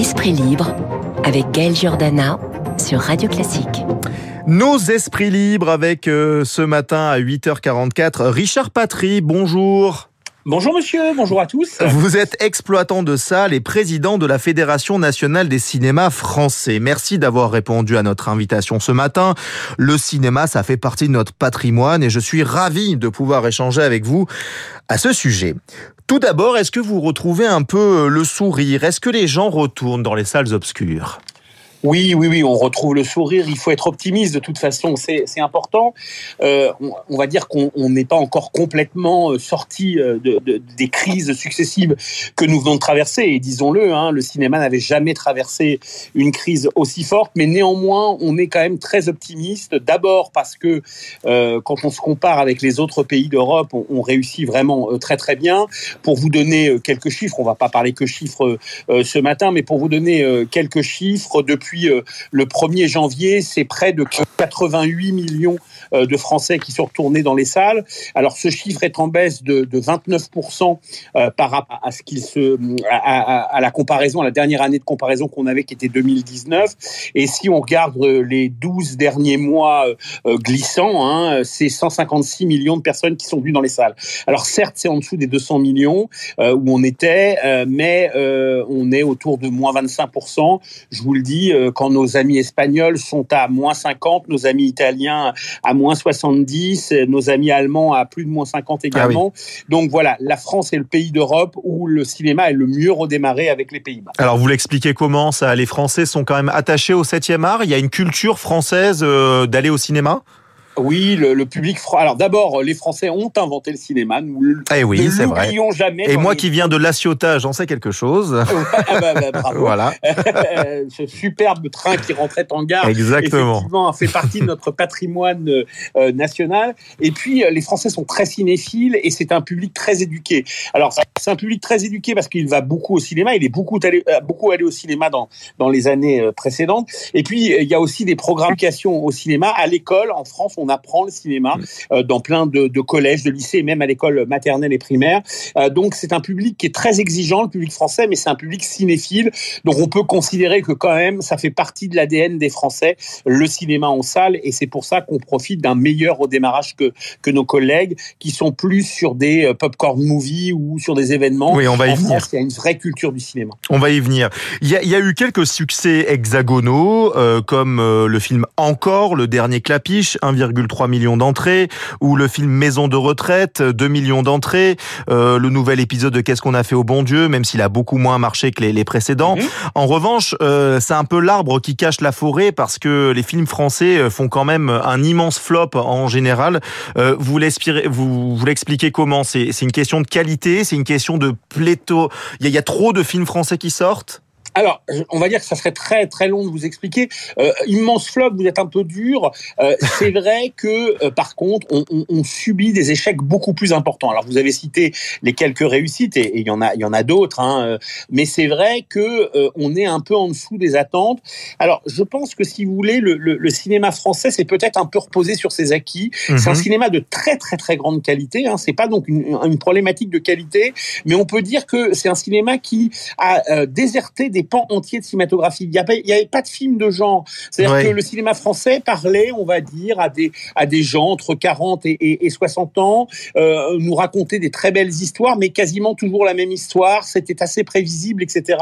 Esprit libre avec Gaël Giordana sur Radio Classique. Nos esprits libres avec euh, ce matin à 8h44 Richard Patry, bonjour. Bonjour monsieur, bonjour à tous. Vous êtes exploitant de salles et président de la Fédération nationale des cinémas français. Merci d'avoir répondu à notre invitation ce matin. Le cinéma, ça fait partie de notre patrimoine et je suis ravi de pouvoir échanger avec vous à ce sujet. Tout d'abord, est-ce que vous retrouvez un peu le sourire? Est-ce que les gens retournent dans les salles obscures? Oui, oui, oui, on retrouve le sourire. Il faut être optimiste de toute façon, c'est important. Euh, on, va dire qu'on n'est pas encore complètement euh, sorti euh, de, de, des crises successives que nous venons de traverser. Et disons-le, hein, le cinéma n'avait jamais traversé une crise aussi forte, mais néanmoins, on est quand même très optimiste. D'abord parce que quand on se compare avec les autres pays d'Europe, on, réussit vraiment très très bien. Pour vous donner quelques chiffres, on va pas parler que chiffres ce matin, mais pour vous donner quelques chiffres depuis depuis euh, le 1er janvier, c'est près de 88 millions de Français qui sont retournés dans les salles. Alors ce chiffre est en baisse de, de 29% euh, par rapport à ce qu'il se à, la comparaison, à la dernière année de comparaison qu'on avait qui était 2019. Et si on regarde les 12 derniers mois glissants, hein, c'est 156 millions de personnes qui sont venues dans les salles. Alors certes, c'est en dessous des 200 millions où on était, mais on est autour de moins 25%. Je vous le dis, euh, quand nos amis espagnols sont à moins 50, nos amis italiens à moins 70, nos amis allemands à plus de moins 50 également. Ah oui. Donc voilà, la France est le pays d'Europe où le cinéma est le mieux redémarré avec les Pays-Bas. Alors vous l'expliquez comment ça? Les Français sont quand même attachés au 7e art? Il y a une culture française euh, d'aller au cinéma? Oui, le, le public. Alors d'abord, les Français ont inventé le cinéma. Nous eh oui, ne vrai. jamais. Et moi les... qui viens de La Ciotat, j'en sais quelque chose. ah bah, bah, bravo. voilà. Ce superbe train qui rentrait en gare. Exactement. Effectivement, fait partie de notre patrimoine euh, national. Et puis, euh, les Français sont très cinéphiles et c'est un public très éduqué. Alors, c'est un public très éduqué parce qu'il va beaucoup au cinéma. Il est beaucoup allé, euh, beaucoup allé au cinéma dans, dans les années euh, précédentes. Et puis, il y a aussi des programmes au cinéma. À l'école, en France, on apprend le cinéma euh, dans plein de, de, collèges, de lycées, même à l'école maternelle et primaire. Euh, donc c'est un public qui est très exigeant, le public français, mais c'est un public cinéphile. Donc on peut considérer que quand même ça fait partie de l'ADN des Français, le cinéma en salle, et c'est pour ça qu'on profite d'un meilleur redémarrage que, que nos collègues qui sont plus sur des euh, popcorn movies ou sur des événements. Oui, on va y en venir. France, il y a une vraie culture du cinéma. On va y venir. Il y a, il y a eu quelques succès hexagonaux, euh, comme le film Encore, le dernier Clapiche, 1,3 millions d'entrées, ou le film Maison de retraite, 2 millions d'entrées, euh, le nouvel épisode de Qu'est-ce qu'on a fait au bon Dieu, même s'il a beaucoup moins marché que les, les précédents. Mmh. En revanche, euh, c'est un peu l'arbre qui cache la forêt parce que les films français font quand même un immense flop en général. Euh, vous vous, vous l'expliquez comment? C'est une question de qualité, c'est une question de pléto. Il y, y a trop de films français qui sortent? Alors, on va dire que ça serait très très long de vous expliquer. Euh, immense flop, vous êtes un peu dur. Euh, c'est vrai que, euh, par contre, on, on, on, subit des échecs beaucoup plus importants. Alors, vous avez cité les quelques réussites et il y en a, il y en a d'autres, hein, mais c'est vrai que on est un peu en dessous des attentes. Alors, je pense que si vous voulez, le, le, le cinéma français, c'est peut-être un peu reposé sur ses acquis. Mm -hmm. C'est un cinéma de très très très grande qualité. Hein. C'est pas donc une, une, problématique de qualité, mais on peut dire que c'est un cinéma qui a déserté des des pans entiers de cinématographie. Il n'y avait pas de film de genre. C'est-à-dire ouais. que le cinéma français parlait, on va dire, à des, à des gens entre 40 et, et, et 60 ans, euh, nous racontait des très belles histoires, mais quasiment toujours la même histoire. C'était assez prévisible, etc.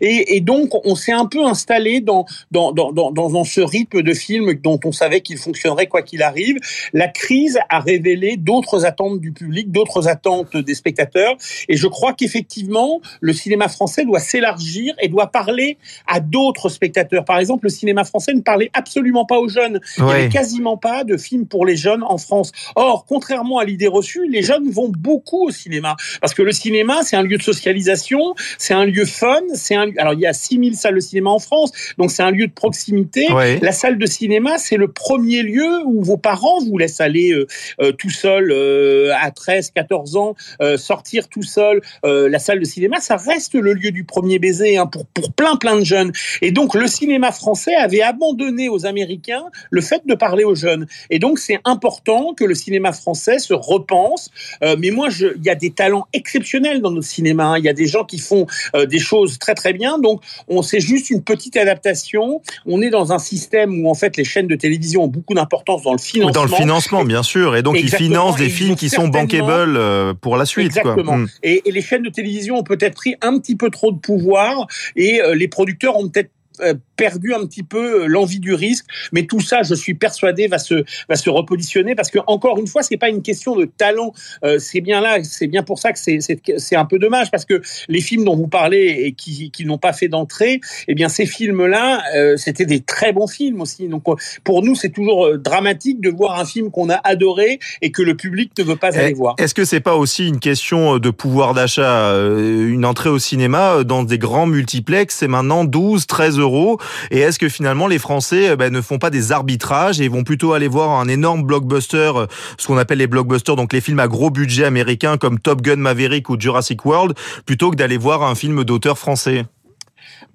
Et, et donc, on s'est un peu installé dans, dans, dans, dans, dans ce rythme de film dont on savait qu'il fonctionnerait quoi qu'il arrive. La crise a révélé d'autres attentes du public, d'autres attentes des spectateurs. Et je crois qu'effectivement, le cinéma français doit s'élargir et doit doit parler à d'autres spectateurs. Par exemple, le cinéma français ne parlait absolument pas aux jeunes. Il n'y avait quasiment pas de films pour les jeunes en France. Or, contrairement à l'idée reçue, les jeunes vont beaucoup au cinéma. Parce que le cinéma, c'est un lieu de socialisation, c'est un lieu fun, c'est un Alors, il y a 6000 salles de cinéma en France, donc c'est un lieu de proximité. La salle de cinéma, c'est le premier lieu où vos parents vous laissent aller euh, euh, tout seul euh, à 13, 14 ans, euh, sortir tout seul. Euh, la salle de cinéma, ça reste le lieu du premier baiser hein, pour pour plein plein de jeunes. Et donc le cinéma français avait abandonné aux Américains le fait de parler aux jeunes. Et donc c'est important que le cinéma français se repense. Euh, mais moi, il y a des talents exceptionnels dans notre cinéma. Hein. Il y a des gens qui font euh, des choses très très bien. Donc on c'est juste une petite adaptation. On est dans un système où en fait les chaînes de télévision ont beaucoup d'importance dans le financement. Dans le financement, bien sûr. Et donc ils financent des films qui sont bankable euh, pour la suite. Exactement. Hmm. Et, et les chaînes de télévision ont peut-être pris un petit peu trop de pouvoir et les producteurs ont peut-être euh, perdu un petit peu euh, l'envie du risque. Mais tout ça, je suis persuadé, va se va se repositionner parce que encore une fois, c'est pas une question de talent. Euh, c'est bien là, c'est bien pour ça que c'est c'est un peu dommage parce que les films dont vous parlez et qui qui n'ont pas fait d'entrée, eh bien ces films-là, c'était des très bons films aussi. Donc pour nous, c'est toujours dramatique de voir un film qu'on a adoré et que le public ne veut pas aller voir. Est-ce que c'est pas aussi une question de pouvoir d'achat Une entrée au cinéma dans des grands multiplex, c'est maintenant 12, 13 euros et est-ce que finalement les Français euh, ben, ne font pas des arbitrages et vont plutôt aller voir un énorme blockbuster, euh, ce qu'on appelle les blockbusters, donc les films à gros budget américains comme Top Gun Maverick ou Jurassic World, plutôt que d'aller voir un film d'auteur français?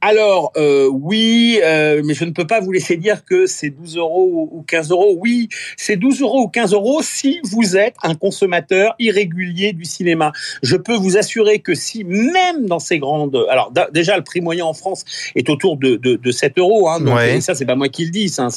Alors, euh, oui, euh, mais je ne peux pas vous laisser dire que c'est 12 euros ou 15 euros. Oui, c'est 12 euros ou 15 euros si vous êtes un consommateur irrégulier du cinéma. Je peux vous assurer que si, même dans ces grandes... Alors, déjà, le prix moyen en France est autour de, de, de 7 euros. Hein, donc, ça, c'est pas moi qui le dis. Hein,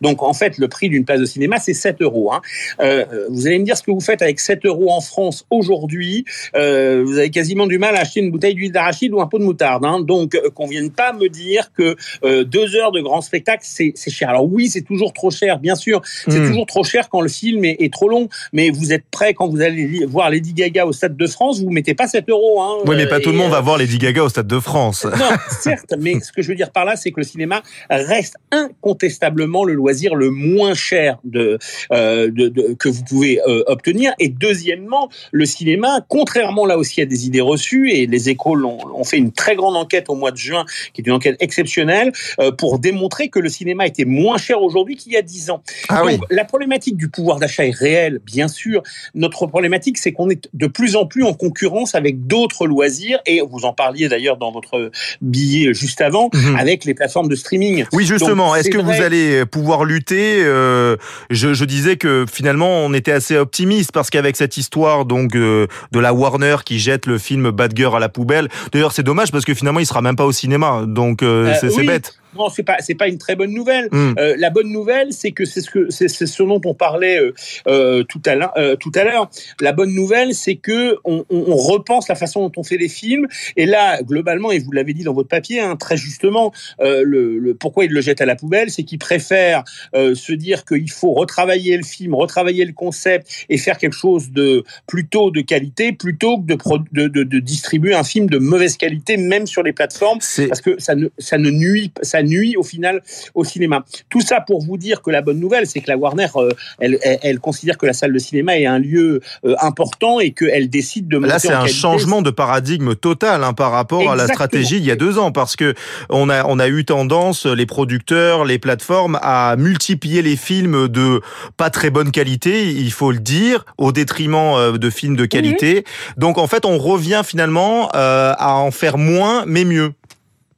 donc, en fait, le prix d'une place de cinéma, c'est 7 euros. Hein. Euh, vous allez me dire ce que vous faites avec 7 euros en France aujourd'hui. Euh, vous avez quasiment du mal à acheter une bouteille d'huile d'arachide ou un pot de moutarde. Hein. Donc, euh, vienne pas me dire que euh, deux heures de grand spectacle, c'est cher. Alors oui, c'est toujours trop cher, bien sûr. C'est hmm. toujours trop cher quand le film est, est, trop long. Mais vous êtes prêt quand vous allez voir Lady Gaga au Stade de France, vous mettez pas 7 euros. Hein, oui, mais pas tout le monde va voir Lady Gaga au Stade de France. Non, certes. mais ce que je veux dire par là, c'est que le cinéma reste incontestablement le loisir le moins cher de, euh, de, de que vous pouvez euh, obtenir. Et deuxièmement, le cinéma, contrairement là aussi à des idées reçues, et les écoles ont, ont fait une très grande enquête au mois de juin qui est une enquête exceptionnelle, euh, pour démontrer que le cinéma était moins cher aujourd'hui qu'il y a dix ans. Ah Donc, la problématique du pouvoir d'achat est réelle, bien sûr. Notre problématique, c'est qu'on est de plus en plus en concurrence avec d'autres loisirs, et vous en parliez d'ailleurs dans votre billet juste avant, mhm. avec les plateformes de streaming. Oui, justement. Est-ce que vous allez pouvoir lutter euh, je, je, disais que finalement, on était assez optimiste parce qu'avec cette histoire donc euh, de la Warner qui jette le film Bad Girl à la poubelle. D'ailleurs, c'est dommage parce que finalement, il sera même pas au cinéma donc euh, euh, c'est bête. Non, c'est pas c'est pas une très bonne nouvelle. Hmm. Euh, la bonne nouvelle, c'est que c'est ce que c'est ce dont on parlait euh, euh tout à l'heure. Tout à l'heure, la bonne nouvelle, c'est que on, on, repense la façon dont on fait les films. Et là, globalement, et vous l'avez dit dans votre papier, hein, très justement, le, le, pourquoi ils le jettent à la poubelle, c'est qu'ils préfèrent se dire qu'il faut retravailler le film, retravailler le concept et faire quelque chose de plutôt de qualité, plutôt que de, de, de, distribuer un film de mauvaise qualité, même sur les plateformes, parce que ça ne ça ne nuit ça nuit au final au cinéma. Tout ça pour vous dire que la bonne nouvelle, c'est que la Warner, euh, elle, elle, considère que la salle de cinéma est un lieu euh, important et qu'elle décide de Là, c'est un changement de paradigme total hein, par rapport à la stratégie il y a deux ans, parce que on a on a eu tendance, les producteurs, les plateformes, à multiplier les films de pas très bonne qualité, il faut le dire, au détriment euh, de films de qualité. Donc en fait, on revient finalement à en faire moins, mais mieux.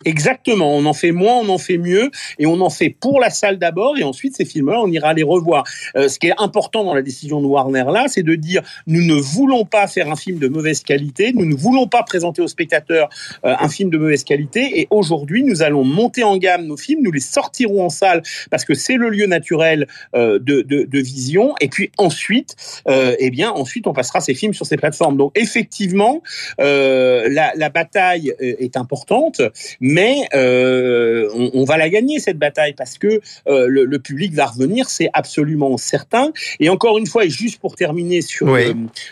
Exactement, on en fait moins, on en fait mieux, et on en fait pour la salle d'abord, et ensuite ces films-là, on ira les revoir. Euh, ce qui est important dans la décision de Warner là, c'est de dire nous ne voulons pas faire un film de mauvaise qualité, nous ne voulons pas présenter aux spectateurs euh, un film de mauvaise qualité, et aujourd'hui nous allons monter en gamme nos films, nous les sortirons en salle parce que c'est le lieu naturel euh, de, vision, et puis ensuite, eh bien ensuite on passera ces films sur ces plateformes. Donc effectivement, la, la bataille est importante. Mais mais euh, on, va la gagner cette bataille parce que euh, le, public va revenir, c'est absolument certain. Et encore une fois, et juste pour terminer sur,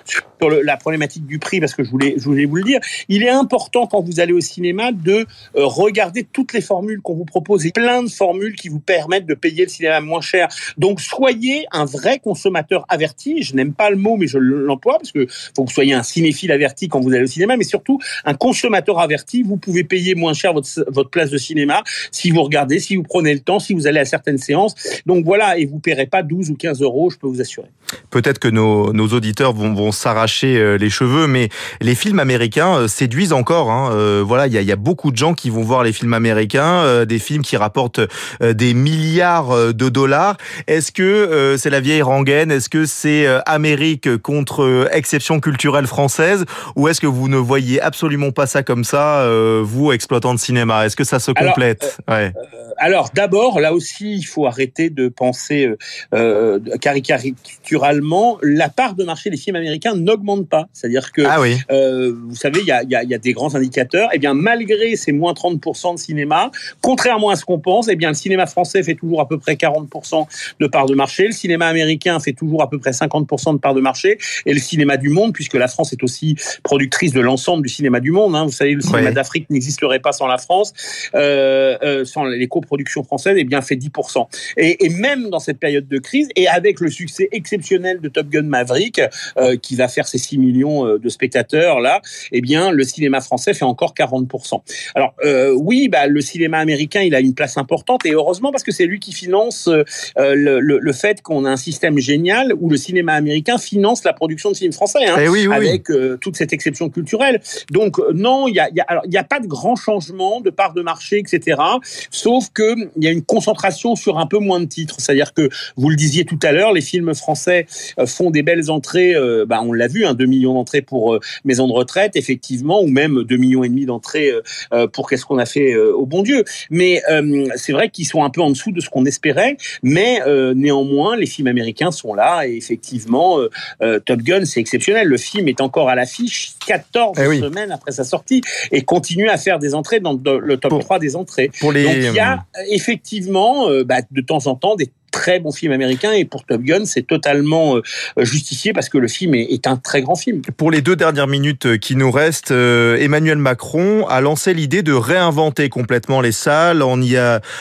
sur la problématique du prix, parce que je voulais, je voulais vous le dire, il est important quand vous allez au cinéma de euh, regarder toutes les formules qu'on vous propose et plein de formules qui vous permettent de payer le cinéma moins cher. Donc soyez un vrai consommateur averti. Je n'aime pas le mot, mais je l'emploie parce que faut que vous soyez un cinéphile averti quand vous allez au cinéma, mais surtout un consommateur averti. Vous pouvez payer moins cher votre votre place de cinéma, si vous regardez, si vous prenez le temps, si vous allez à certaines séances. Donc voilà, et vous paierez pas 12 ou 15 euros, je peux vous assurer. Peut-être que nos, nos, auditeurs vont, vont s'arracher euh, les cheveux, mais les films américains euh, séduisent encore. Hein. Euh, voilà, il y a, y a, beaucoup de gens qui vont voir les films américains, des films qui rapportent des milliards de dollars. Est-ce que c'est la vieille rengaine? Est-ce que c'est Amérique contre exception culturelle française? Ou est-ce que vous ne voyez absolument pas ça comme ça, vous, exploitant de cinéma? Est-ce que ça se complète? Alors, ouais. alors d'abord, là aussi, il faut arrêter de penser euh, caricaturalement, la part de marché des films américains n'augmente pas. C'est-à-dire que, ah oui. euh, vous savez, il y a, y, a, y a, des grands indicateurs. Et eh bien, malgré ces moins 30% de cinéma, contrairement à ce qu'on pense, et eh bien, le cinéma français fait toujours à peu près 40% de part de marché. Le cinéma américain fait toujours à peu près 50% de part de marché. Et le cinéma du monde, puisque la France est aussi productrice de l'ensemble du cinéma du monde. Hein. Vous savez, le cinéma d'Afrique n'existerait pas sans la France, euh, euh, sans les coproductions françaises, et eh bien, fait 10%. Et, et même dans cette période de crise, et avec le succès exceptionnel de Top Gun Maverick, euh, qui va faire ses 6 millions euh, de spectateurs là, eh bien, le cinéma français fait encore 40%. Alors euh, oui, bah, le cinéma américain, il a une place importante et heureusement parce que c'est lui qui finance euh, le, le, le, fait qu'on a un système génial où le cinéma américain finance la production de films français, hein, eh oui, oui, avec toute cette exception culturelle. Donc non, il y a, y, a, alors, y a pas de grand changement de part de marché, etc. Sauf que il y a une concentration sur un peu moins de titres. C'est-à-dire que vous le disiez tout à l'heure, les films français euh, font des belles entrées. Euh, bah, on l'a vu, hein, 2 millions d'entrées pour euh, Maison de retraite, effectivement, ou même 2 millions et demi d'entrées pour Qu'est-ce qu'on a fait au bon Dieu. Mais c'est vrai qu'ils sont un peu en dessous de ce qu'on espérait. Mais néanmoins, les films américains sont là et effectivement, Top Gun, c'est exceptionnel. Le film est encore à l'affiche 14 eh oui. semaines après sa sortie et continue à faire des entrées dans le top pour, 3 des entrées. Pour les... Donc il y a effectivement bah, de temps en temps des très bon film américain et pour Top Gun, c'est totalement euh, justifié parce que le film est, un très grand film. Pour les deux dernières minutes qui nous restent, euh, Emmanuel Macron a lancé l'idée de réinventer complètement les salles en y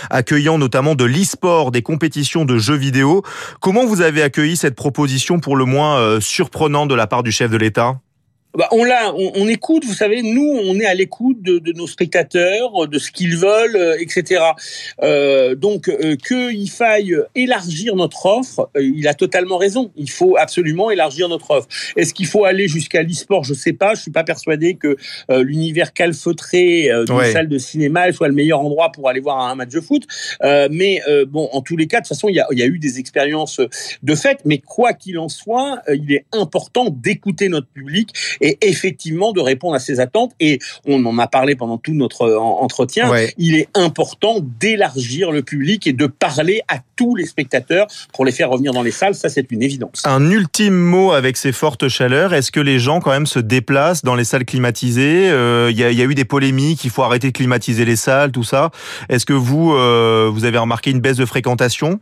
accueillant notamment de l'e-sport, des compétitions de jeux vidéo. Comment vous avez accueilli cette proposition pour le moins euh, surprenante de la part du chef de l'État? Bah, on l'a, on, on, écoute. Vous savez, nous, on est à l'écoute de, de, nos spectateurs, de ce qu'ils veulent, euh, etc. Euh, donc, euh, qu'il faille élargir notre offre, euh, il a totalement raison. Il faut absolument élargir notre offre. Est-ce qu'il faut aller jusqu'à l'e-sport? Je sais pas. Je suis pas persuadé que euh, l'univers calfeutré d'une ouais. salle de cinéma soit le meilleur endroit pour aller voir un match de foot. mais bon, en tous les cas, de toute façon, il y a, il y a eu des expériences de fait. Mais quoi qu'il en soit, il est important d'écouter notre public et effectivement de répondre à ces attentes. Et on en a parlé pendant tout notre euh, entretien. Ouais. Il est important d'élargir le public et de parler à tous les spectateurs pour les faire revenir dans les salles. Ça, c'est une évidence. Un ultime mot avec ces fortes chaleurs. Est-ce que les gens quand même se déplacent dans les salles climatisées? Il euh, y, a, y, a, eu des polémiques. Il faut arrêter de climatiser les salles, tout ça. Est-ce que vous, euh, vous avez remarqué une baisse de fréquentation?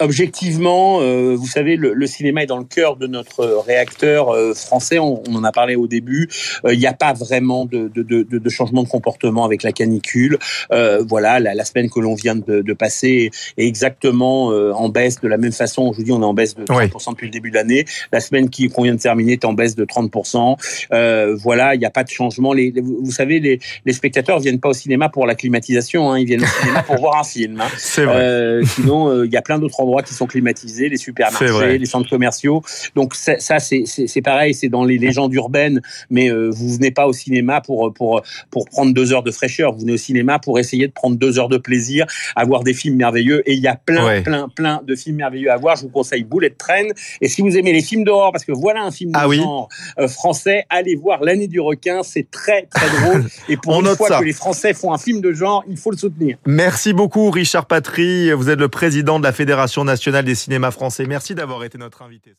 Objectivement, euh, vous savez, le, le, cinéma est dans le cœur de notre réacteur euh, français. On, on, en a parlé au début. Euh, il n'y a pas vraiment de, de, de, de, changement de comportement avec la canicule. Euh, voilà, la, la, semaine que l'on vient de, passer est exactement euh, en baisse de la même façon. Je vous dis, on est en baisse de 30% oui. depuis le début de l'année. La semaine qui qu'on vient de terminer est en baisse de 30%. voilà, il n'y a pas de changement. Les, les, vous savez, les, les spectateurs viennent pas au cinéma pour la climatisation. Hein, ils viennent au cinéma pour voir un film. Hein. C'est vrai. sinon, il y a plein d'autres endroits qui sont climatisés, les supermarchés, les centres commerciaux. Donc ça, c'est pareil, c'est dans les légendes urbaines, mais euh, vous venez pas au cinéma pour pour pour prendre deux heures de fraîcheur. Vous venez au cinéma pour essayer de prendre deux heures de plaisir, à voir des films merveilleux. Et il y a plein, ouais. plein, plein de films merveilleux à voir. Je vous conseille Bullet Train. Et si vous aimez les films d'horreur, parce que voilà un film de ah oui. genre euh, français, allez voir L'année du requin. C'est très très drôle. Et pour une fois ça. que les Français font un film de genre, il faut le soutenir. Merci beaucoup, Richard Patry. Vous êtes le président de la Fédération nationale des cinémas français. Merci d'avoir été notre invité.